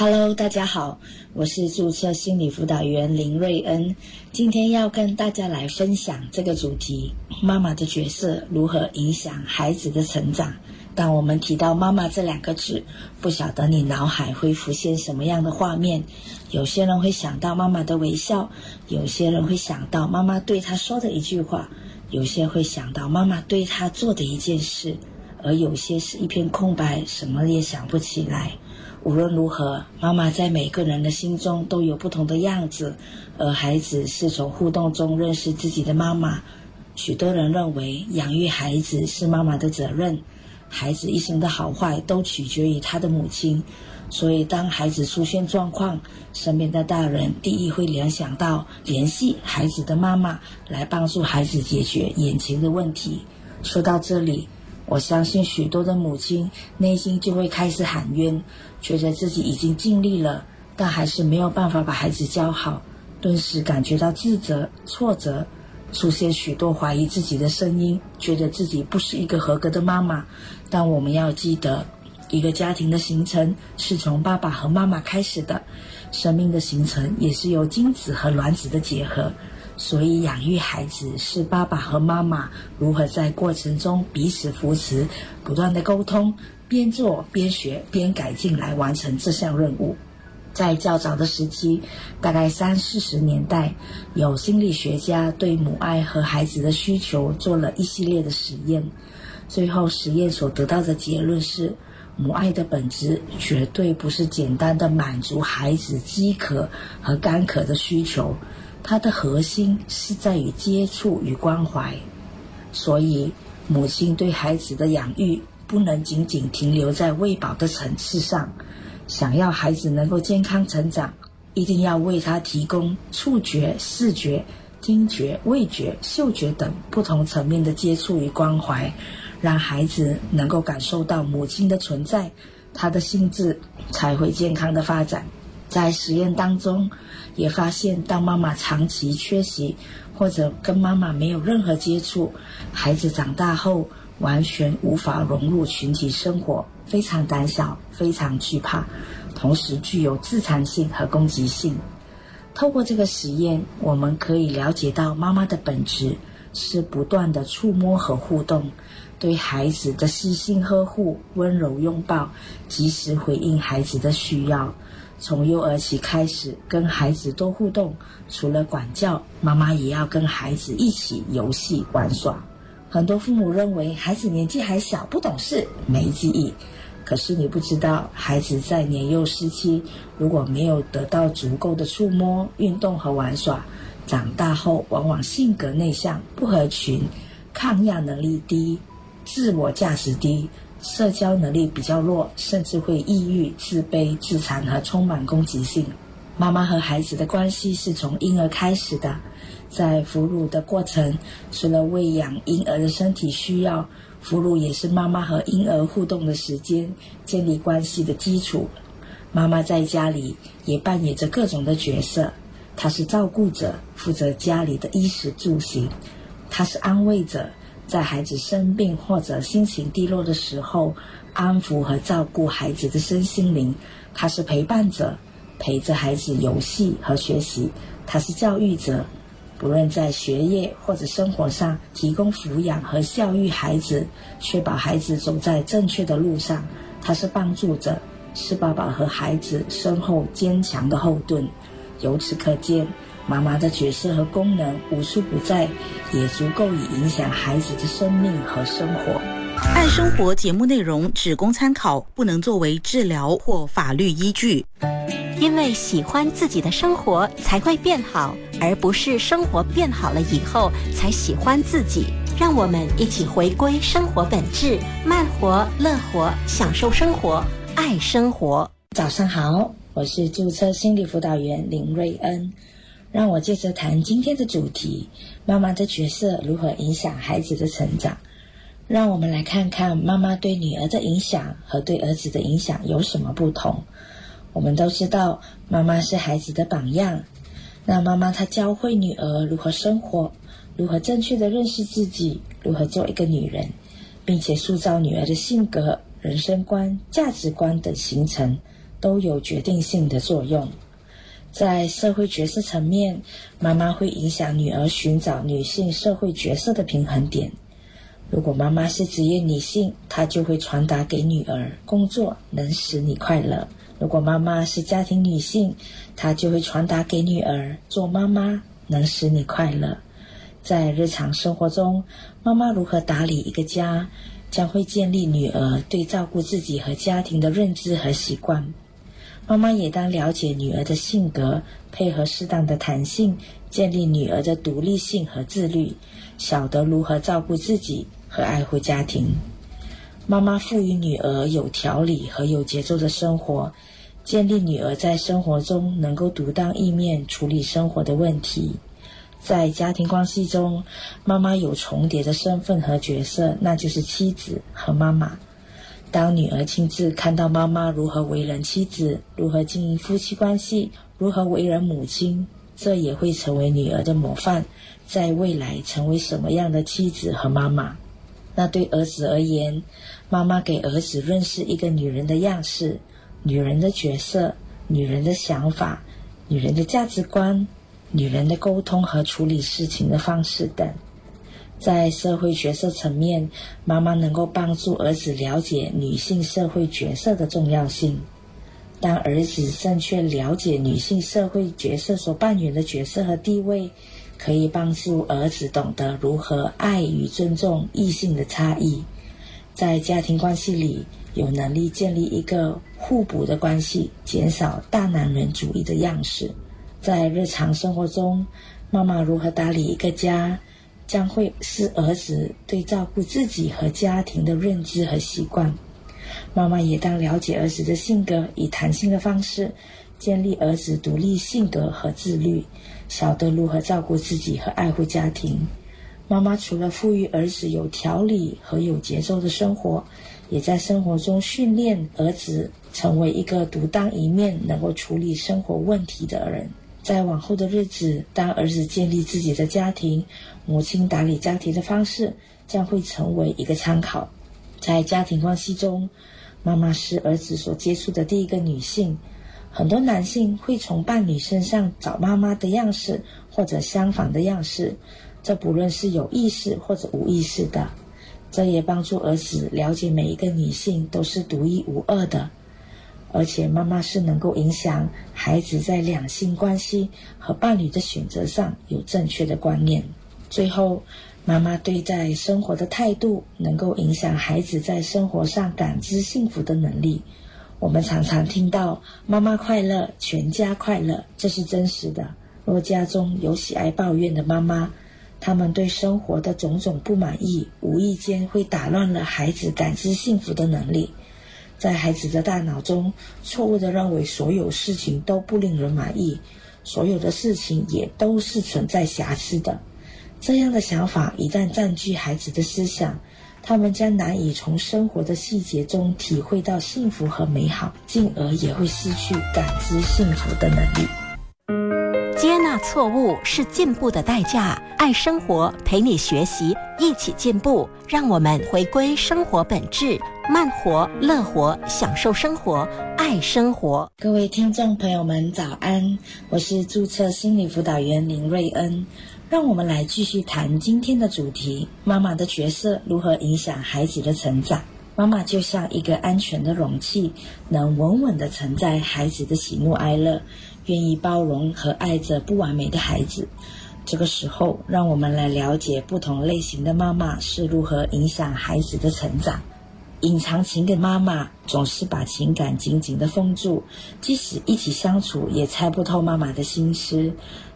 Hello，大家好，我是注册心理辅导员林瑞恩。今天要跟大家来分享这个主题：妈妈的角色如何影响孩子的成长。当我们提到“妈妈”这两个字，不晓得你脑海会浮现什么样的画面？有些人会想到妈妈的微笑，有些人会想到妈妈对他说的一句话，有些会想到妈妈对他做的一件事，而有些是一片空白，什么也想不起来。无论如何，妈妈在每个人的心中都有不同的样子，而孩子是从互动中认识自己的妈妈。许多人认为，养育孩子是妈妈的责任。孩子一生的好坏都取决于他的母亲，所以当孩子出现状况，身边的大人第一会联想到联系孩子的妈妈来帮助孩子解决眼前的问题。说到这里，我相信许多的母亲内心就会开始喊冤，觉得自己已经尽力了，但还是没有办法把孩子教好，顿时感觉到自责、挫折。出现许多怀疑自己的声音，觉得自己不是一个合格的妈妈。但我们要记得，一个家庭的形成是从爸爸和妈妈开始的，生命的形成也是由精子和卵子的结合。所以，养育孩子是爸爸和妈妈如何在过程中彼此扶持、不断的沟通，边做边学边改进来完成这项任务。在较早的时期，大概三四十年代，有心理学家对母爱和孩子的需求做了一系列的实验。最后，实验所得到的结论是，母爱的本质绝对不是简单的满足孩子饥渴和干渴的需求，它的核心是在于接触与关怀。所以，母亲对孩子的养育不能仅仅停留在喂饱的层次上。想要孩子能够健康成长，一定要为他提供触觉、视觉、听觉、味觉、嗅觉等不同层面的接触与关怀，让孩子能够感受到母亲的存在，他的心智才会健康的发展。在实验当中，也发现，当妈妈长期缺席或者跟妈妈没有任何接触，孩子长大后完全无法融入群体生活。非常胆小，非常惧怕，同时具有自残性和攻击性。透过这个实验，我们可以了解到妈妈的本质是不断的触摸和互动，对孩子的细心呵护、温柔拥抱，及时回应孩子的需要。从幼儿期开始跟孩子多互动，除了管教，妈妈也要跟孩子一起游戏玩耍。很多父母认为孩子年纪还小，不懂事，没记忆。可是你不知道，孩子在年幼时期如果没有得到足够的触摸、运动和玩耍，长大后往往性格内向、不合群、抗压能力低、自我价值低、社交能力比较弱，甚至会抑郁、自卑、自残和充满攻击性。妈妈和孩子的关系是从婴儿开始的，在哺乳的过程，除了喂养婴儿的身体需要。哺乳也是妈妈和婴儿互动的时间，建立关系的基础。妈妈在家里也扮演着各种的角色，她是照顾者，负责家里的衣食住行；她是安慰者，在孩子生病或者心情低落的时候，安抚和照顾孩子的身心灵；他是陪伴者，陪着孩子游戏和学习；他是教育者。不论在学业或者生活上，提供抚养和教育孩子，确保孩子走在正确的路上，他是帮助者，是爸爸和孩子身后坚强的后盾。由此可见，妈妈的角色和功能无处不在，也足够以影响孩子的生命和生活。爱生活节目内容只供参考，不能作为治疗或法律依据。因为喜欢自己的生活才会变好，而不是生活变好了以后才喜欢自己。让我们一起回归生活本质，慢活、乐活，享受生活，爱生活。早上好，我是注册心理辅导员林瑞恩。让我接着谈今天的主题：妈妈的角色如何影响孩子的成长。让我们来看看妈妈对女儿的影响和对儿子的影响有什么不同。我们都知道，妈妈是孩子的榜样。那妈妈她教会女儿如何生活，如何正确的认识自己，如何做一个女人，并且塑造女儿的性格、人生观、价值观等形成，都有决定性的作用。在社会角色层面，妈妈会影响女儿寻找女性社会角色的平衡点。如果妈妈是职业女性，她就会传达给女儿：工作能使你快乐。如果妈妈是家庭女性，她就会传达给女儿：做妈妈能使你快乐。在日常生活中，妈妈如何打理一个家，将会建立女儿对照顾自己和家庭的认知和习惯。妈妈也当了解女儿的性格，配合适当的弹性，建立女儿的独立性和自律，晓得如何照顾自己和爱护家庭。妈妈赋予女儿有条理和有节奏的生活，建立女儿在生活中能够独当一面处理生活的问题。在家庭关系中，妈妈有重叠的身份和角色，那就是妻子和妈妈。当女儿亲自看到妈妈如何为人妻子，如何经营夫妻关系，如何为人母亲，这也会成为女儿的模范，在未来成为什么样的妻子和妈妈？那对儿子而言，妈妈给儿子认识一个女人的样式、女人的角色、女人的想法、女人的价值观、女人的沟通和处理事情的方式等。在社会角色层面，妈妈能够帮助儿子了解女性社会角色的重要性。当儿子正确了解女性社会角色所扮演的角色和地位，可以帮助儿子懂得如何爱与尊重异性的差异。在家庭关系里，有能力建立一个互补的关系，减少大男人主义的样式。在日常生活中，妈妈如何打理一个家？将会是儿子对照顾自己和家庭的认知和习惯。妈妈也当了解儿子的性格，以弹性的方式建立儿子独立性格和自律，晓得如何照顾自己和爱护家庭。妈妈除了赋予儿子有条理和有节奏的生活，也在生活中训练儿子成为一个独当一面、能够处理生活问题的人。在往后的日子，当儿子建立自己的家庭，母亲打理家庭的方式将会成为一个参考。在家庭关系中，妈妈是儿子所接触的第一个女性。很多男性会从伴侣身上找妈妈的样式，或者相反的样式，这不论是有意识或者无意识的。这也帮助儿子了解每一个女性都是独一无二的。而且，妈妈是能够影响孩子在两性关系和伴侣的选择上有正确的观念。最后，妈妈对待生活的态度，能够影响孩子在生活上感知幸福的能力。我们常常听到“妈妈快乐，全家快乐”，这是真实的。若家中有喜爱抱怨的妈妈，他们对生活的种种不满意，无意间会打乱了孩子感知幸福的能力。在孩子的大脑中，错误的认为所有事情都不令人满意，所有的事情也都是存在瑕疵的。这样的想法一旦占据孩子的思想，他们将难以从生活的细节中体会到幸福和美好，进而也会失去感知幸福的能力。错误是进步的代价。爱生活，陪你学习，一起进步。让我们回归生活本质，慢活、乐活，享受生活，爱生活。各位听众朋友们，早安！我是注册心理辅导员林瑞恩。让我们来继续谈今天的主题：妈妈的角色如何影响孩子的成长？妈妈就像一个安全的容器，能稳稳的承载孩子的喜怒哀乐。愿意包容和爱着不完美的孩子。这个时候，让我们来了解不同类型的妈妈是如何影响孩子的成长。隐藏情感妈妈总是把情感紧紧的封住，即使一起相处，也猜不透妈妈的心思。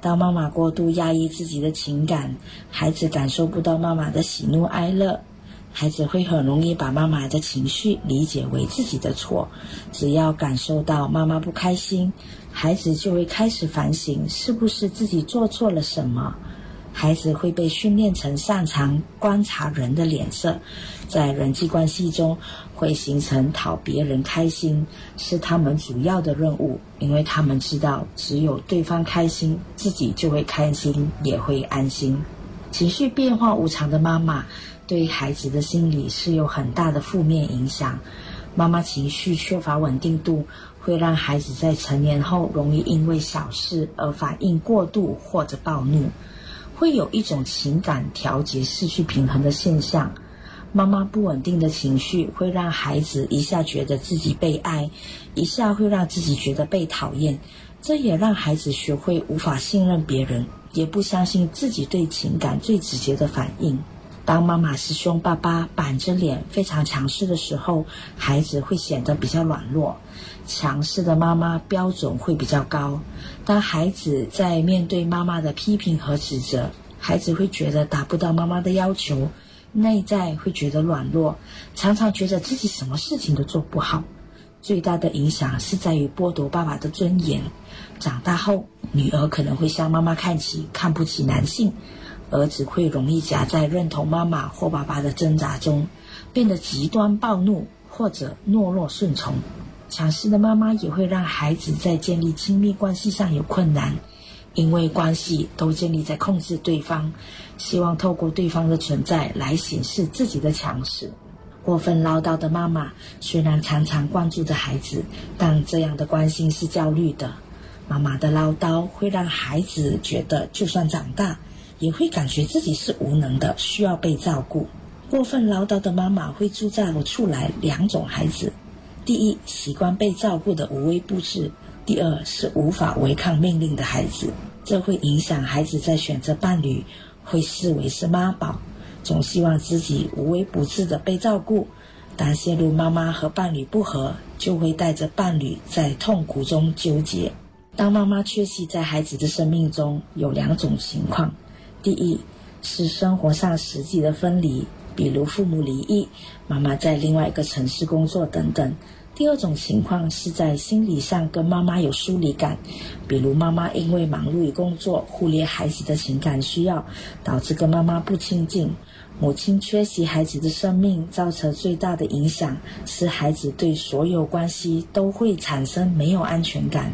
当妈妈过度压抑自己的情感，孩子感受不到妈妈的喜怒哀乐。孩子会很容易把妈妈的情绪理解为自己的错，只要感受到妈妈不开心，孩子就会开始反省是不是自己做错了什么。孩子会被训练成擅长观察人的脸色，在人际关系中会形成讨别人开心是他们主要的任务，因为他们知道只有对方开心，自己就会开心也会安心。情绪变化无常的妈妈。对孩子的心理是有很大的负面影响。妈妈情绪缺乏稳定度，会让孩子在成年后容易因为小事而反应过度或者暴怒，会有一种情感调节失去平衡的现象。妈妈不稳定的情绪会让孩子一下觉得自己被爱，一下会让自己觉得被讨厌，这也让孩子学会无法信任别人，也不相信自己对情感最直接的反应。当妈妈是凶巴巴、板着脸、非常强势的时候，孩子会显得比较软弱。强势的妈妈标准会比较高。当孩子在面对妈妈的批评和指责，孩子会觉得达不到妈妈的要求。内在会觉得软弱，常常觉得自己什么事情都做不好。最大的影响是在于剥夺爸爸的尊严。长大后，女儿可能会向妈妈看齐，看不起男性；儿子会容易夹在认同妈妈或爸爸的挣扎中，变得极端暴怒或者懦弱顺从。强势的妈妈也会让孩子在建立亲密关系上有困难。因为关系都建立在控制对方，希望透过对方的存在来显示自己的强势。过分唠叨的妈妈虽然常常关注着孩子，但这样的关心是焦虑的。妈妈的唠叨会让孩子觉得，就算长大，也会感觉自己是无能的，需要被照顾。过分唠叨的妈妈会铸造出来两种孩子：第一，习惯被照顾的无微不至。第二是无法违抗命令的孩子，这会影响孩子在选择伴侣，会视为是妈宝，总希望自己无微不至的被照顾。当陷入妈妈和伴侣不和，就会带着伴侣在痛苦中纠结。当妈妈缺席在孩子的生命中，有两种情况：第一是生活上实际的分离，比如父母离异，妈妈在另外一个城市工作等等。第二种情况是在心理上跟妈妈有疏离感，比如妈妈因为忙碌与工作，忽略孩子的情感需要，导致跟妈妈不亲近。母亲缺席孩子的生命，造成最大的影响是孩子对所有关系都会产生没有安全感，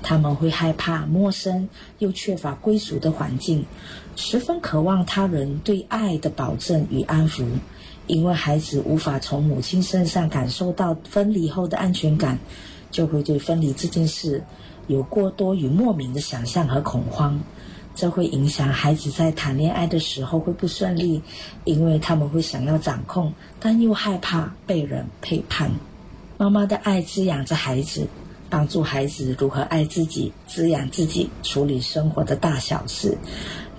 他们会害怕陌生又缺乏归属的环境，十分渴望他人对爱的保证与安抚。因为孩子无法从母亲身上感受到分离后的安全感，就会对分离这件事有过多与莫名的想象和恐慌。这会影响孩子在谈恋爱的时候会不顺利，因为他们会想要掌控，但又害怕被人背叛。妈妈的爱滋养着孩子，帮助孩子如何爱自己、滋养自己、处理生活的大小事、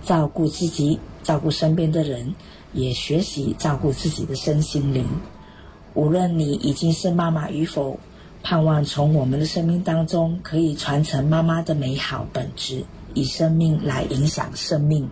照顾自己、照顾身边的人。也学习照顾自己的身心灵。无论你已经是妈妈与否，盼望从我们的生命当中可以传承妈妈的美好本质，以生命来影响生命。